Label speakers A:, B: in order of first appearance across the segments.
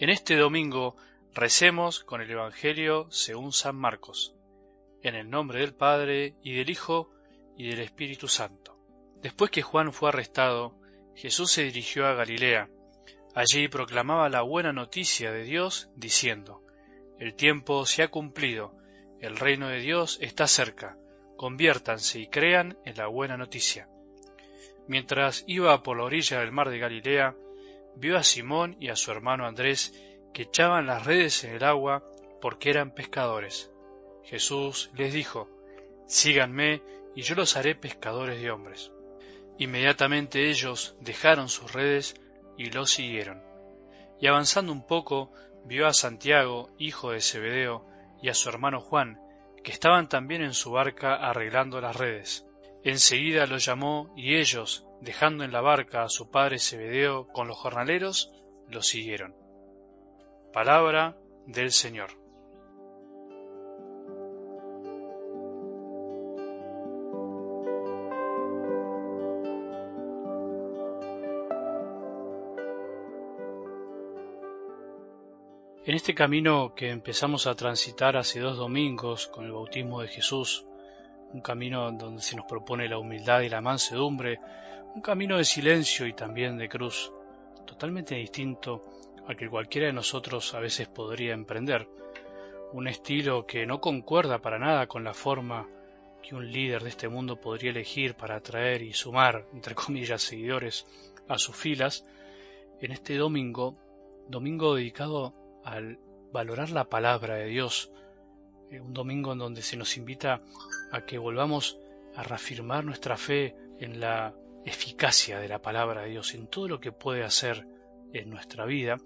A: En este domingo recemos con el Evangelio según San Marcos, en el nombre del Padre y del Hijo y del Espíritu Santo. Después que Juan fue arrestado, Jesús se dirigió a Galilea. Allí proclamaba la buena noticia de Dios, diciendo, El tiempo se ha cumplido, el reino de Dios está cerca, conviértanse y crean en la buena noticia. Mientras iba por la orilla del mar de Galilea, vio a Simón y a su hermano Andrés que echaban las redes en el agua porque eran pescadores. Jesús les dijo, Síganme y yo los haré pescadores de hombres. Inmediatamente ellos dejaron sus redes y los siguieron. Y avanzando un poco, vio a Santiago, hijo de Zebedeo, y a su hermano Juan, que estaban también en su barca arreglando las redes. Enseguida los llamó y ellos, dejando en la barca a su padre Zebedeo con los jornaleros, lo siguieron. Palabra del Señor. En este camino que empezamos a transitar hace dos domingos con el bautismo de Jesús, un camino donde se nos propone la humildad y la mansedumbre, un camino de silencio y también de cruz, totalmente distinto al que cualquiera de nosotros a veces podría emprender, un estilo que no concuerda para nada con la forma que un líder de este mundo podría elegir para atraer y sumar, entre comillas, seguidores a sus filas, en este domingo, domingo dedicado al valorar la palabra de Dios, eh, un domingo en donde se nos invita a que volvamos a reafirmar nuestra fe en la eficacia de la palabra de Dios, en todo lo que puede hacer en nuestra vida,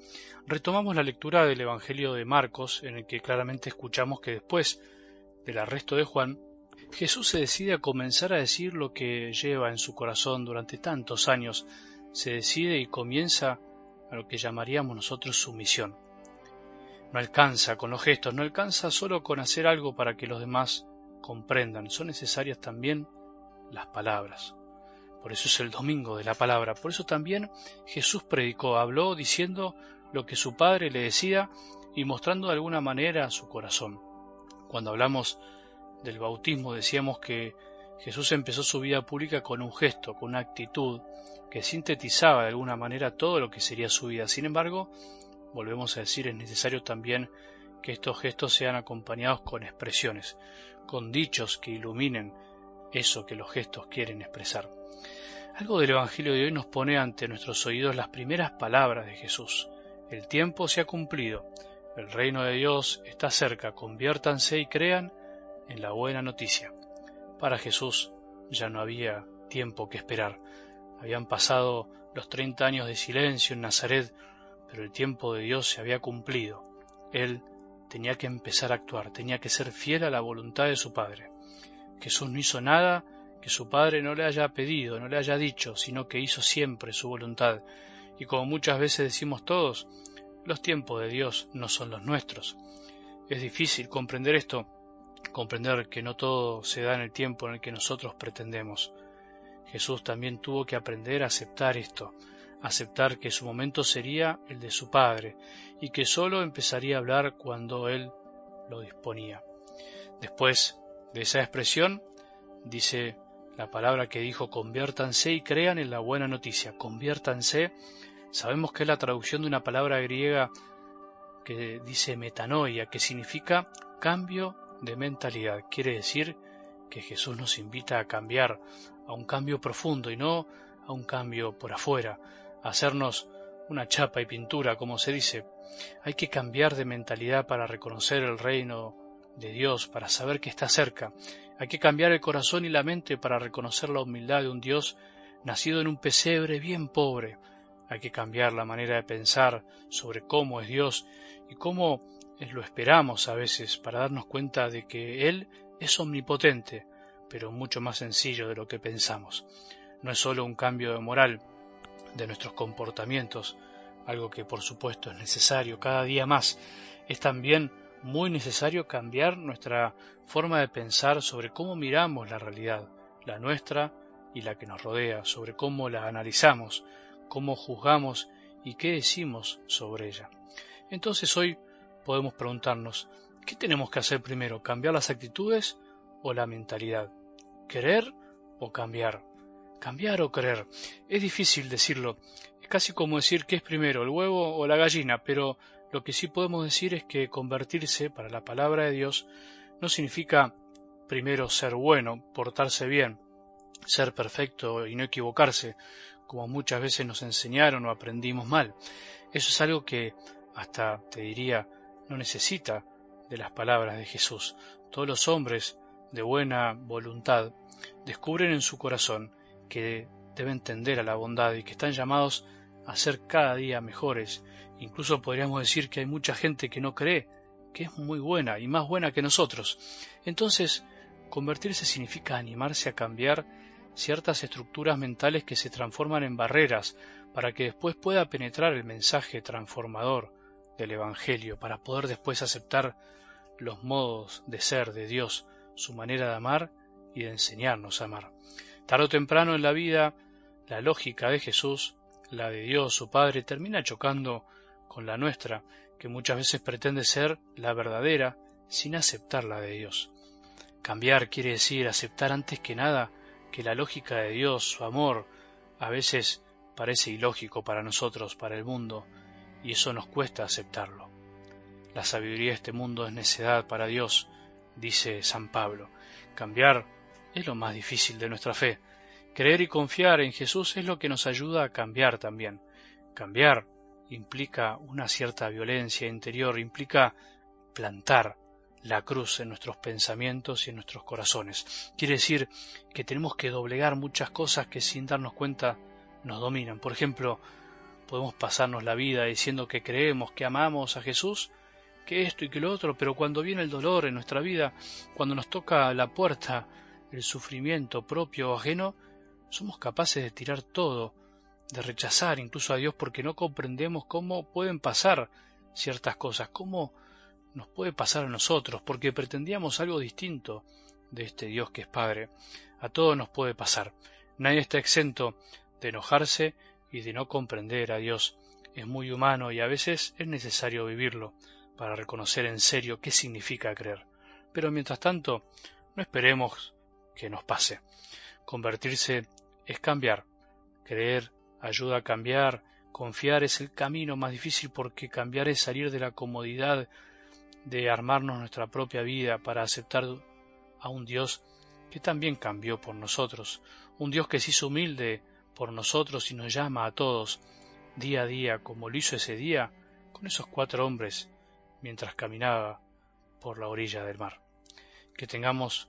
A: retomamos la lectura del Evangelio de Marcos, en el que claramente escuchamos que después del arresto de Juan, Jesús se decide a comenzar a decir lo que lleva en su corazón durante tantos años, se decide y comienza a lo que llamaríamos nosotros su misión. No alcanza con los gestos, no alcanza solo con hacer algo para que los demás comprendan, son necesarias también las palabras. Por eso es el domingo de la palabra. Por eso también Jesús predicó, habló diciendo lo que su Padre le decía y mostrando de alguna manera su corazón. Cuando hablamos del bautismo decíamos que Jesús empezó su vida pública con un gesto, con una actitud que sintetizaba de alguna manera todo lo que sería su vida. Sin embargo, volvemos a decir, es necesario también que estos gestos sean acompañados con expresiones, con dichos que iluminen eso que los gestos quieren expresar. Algo del Evangelio de hoy nos pone ante nuestros oídos las primeras palabras de Jesús. El tiempo se ha cumplido, el reino de Dios está cerca, conviértanse y crean en la buena noticia. Para Jesús ya no había tiempo que esperar. Habían pasado los treinta años de silencio en Nazaret, pero el tiempo de Dios se había cumplido. Él tenía que empezar a actuar, tenía que ser fiel a la voluntad de su Padre. Jesús no hizo nada que su Padre no le haya pedido, no le haya dicho, sino que hizo siempre su voluntad. Y como muchas veces decimos todos, los tiempos de Dios no son los nuestros. Es difícil comprender esto, comprender que no todo se da en el tiempo en el que nosotros pretendemos. Jesús también tuvo que aprender a aceptar esto, aceptar que su momento sería el de su Padre y que sólo empezaría a hablar cuando Él lo disponía. Después de esa expresión, dice la palabra que dijo conviértanse y crean en la buena noticia. Conviértanse, sabemos que es la traducción de una palabra griega que dice metanoia, que significa cambio de mentalidad. Quiere decir que Jesús nos invita a cambiar, a un cambio profundo y no a un cambio por afuera, hacernos una chapa y pintura, como se dice. Hay que cambiar de mentalidad para reconocer el reino de Dios, para saber que está cerca. Hay que cambiar el corazón y la mente para reconocer la humildad de un Dios nacido en un pesebre bien pobre. Hay que cambiar la manera de pensar sobre cómo es Dios y cómo lo esperamos a veces para darnos cuenta de que Él es omnipotente, pero mucho más sencillo de lo que pensamos. No es solo un cambio de moral de nuestros comportamientos, algo que por supuesto es necesario cada día más, es también muy necesario cambiar nuestra forma de pensar sobre cómo miramos la realidad, la nuestra y la que nos rodea, sobre cómo la analizamos, cómo juzgamos y qué decimos sobre ella. Entonces hoy podemos preguntarnos, ¿qué tenemos que hacer primero? ¿Cambiar las actitudes o la mentalidad? ¿Querer o cambiar? ¿Cambiar o creer? Es difícil decirlo. Es casi como decir qué es primero, el huevo o la gallina, pero lo que sí podemos decir es que convertirse para la palabra de Dios no significa primero ser bueno, portarse bien, ser perfecto y no equivocarse, como muchas veces nos enseñaron o aprendimos mal. Eso es algo que hasta te diría no necesita de las palabras de Jesús. Todos los hombres de buena voluntad descubren en su corazón que deben tender a la bondad y que están llamados a ser cada día mejores. Incluso podríamos decir que hay mucha gente que no cree que es muy buena y más buena que nosotros. Entonces, convertirse significa animarse a cambiar ciertas estructuras mentales que se transforman en barreras para que después pueda penetrar el mensaje transformador del Evangelio, para poder después aceptar los modos de ser de Dios, su manera de amar y de enseñarnos a amar. Tarde o temprano en la vida, la lógica de Jesús, la de Dios, su Padre, termina chocando con la nuestra, que muchas veces pretende ser la verdadera sin aceptar la de Dios. Cambiar quiere decir aceptar antes que nada que la lógica de Dios, su amor, a veces parece ilógico para nosotros, para el mundo, y eso nos cuesta aceptarlo. La sabiduría de este mundo es necedad para Dios, dice San Pablo. Cambiar es lo más difícil de nuestra fe. Creer y confiar en Jesús es lo que nos ayuda a cambiar también. Cambiar implica una cierta violencia interior, implica plantar la cruz en nuestros pensamientos y en nuestros corazones. Quiere decir que tenemos que doblegar muchas cosas que sin darnos cuenta nos dominan. Por ejemplo, podemos pasarnos la vida diciendo que creemos, que amamos a Jesús, que esto y que lo otro, pero cuando viene el dolor en nuestra vida, cuando nos toca la puerta el sufrimiento propio o ajeno, somos capaces de tirar todo, de rechazar incluso a Dios porque no comprendemos cómo pueden pasar ciertas cosas, cómo nos puede pasar a nosotros, porque pretendíamos algo distinto de este Dios que es Padre. A todos nos puede pasar. Nadie está exento de enojarse y de no comprender a Dios. Es muy humano y a veces es necesario vivirlo para reconocer en serio qué significa creer. Pero mientras tanto, no esperemos que nos pase. Convertirse es cambiar. Creer ayuda a cambiar. Confiar es el camino más difícil porque cambiar es salir de la comodidad de armarnos nuestra propia vida para aceptar a un Dios que también cambió por nosotros, un Dios que se hizo humilde por nosotros y nos llama a todos día a día como lo hizo ese día con esos cuatro hombres mientras caminaba por la orilla del mar. Que tengamos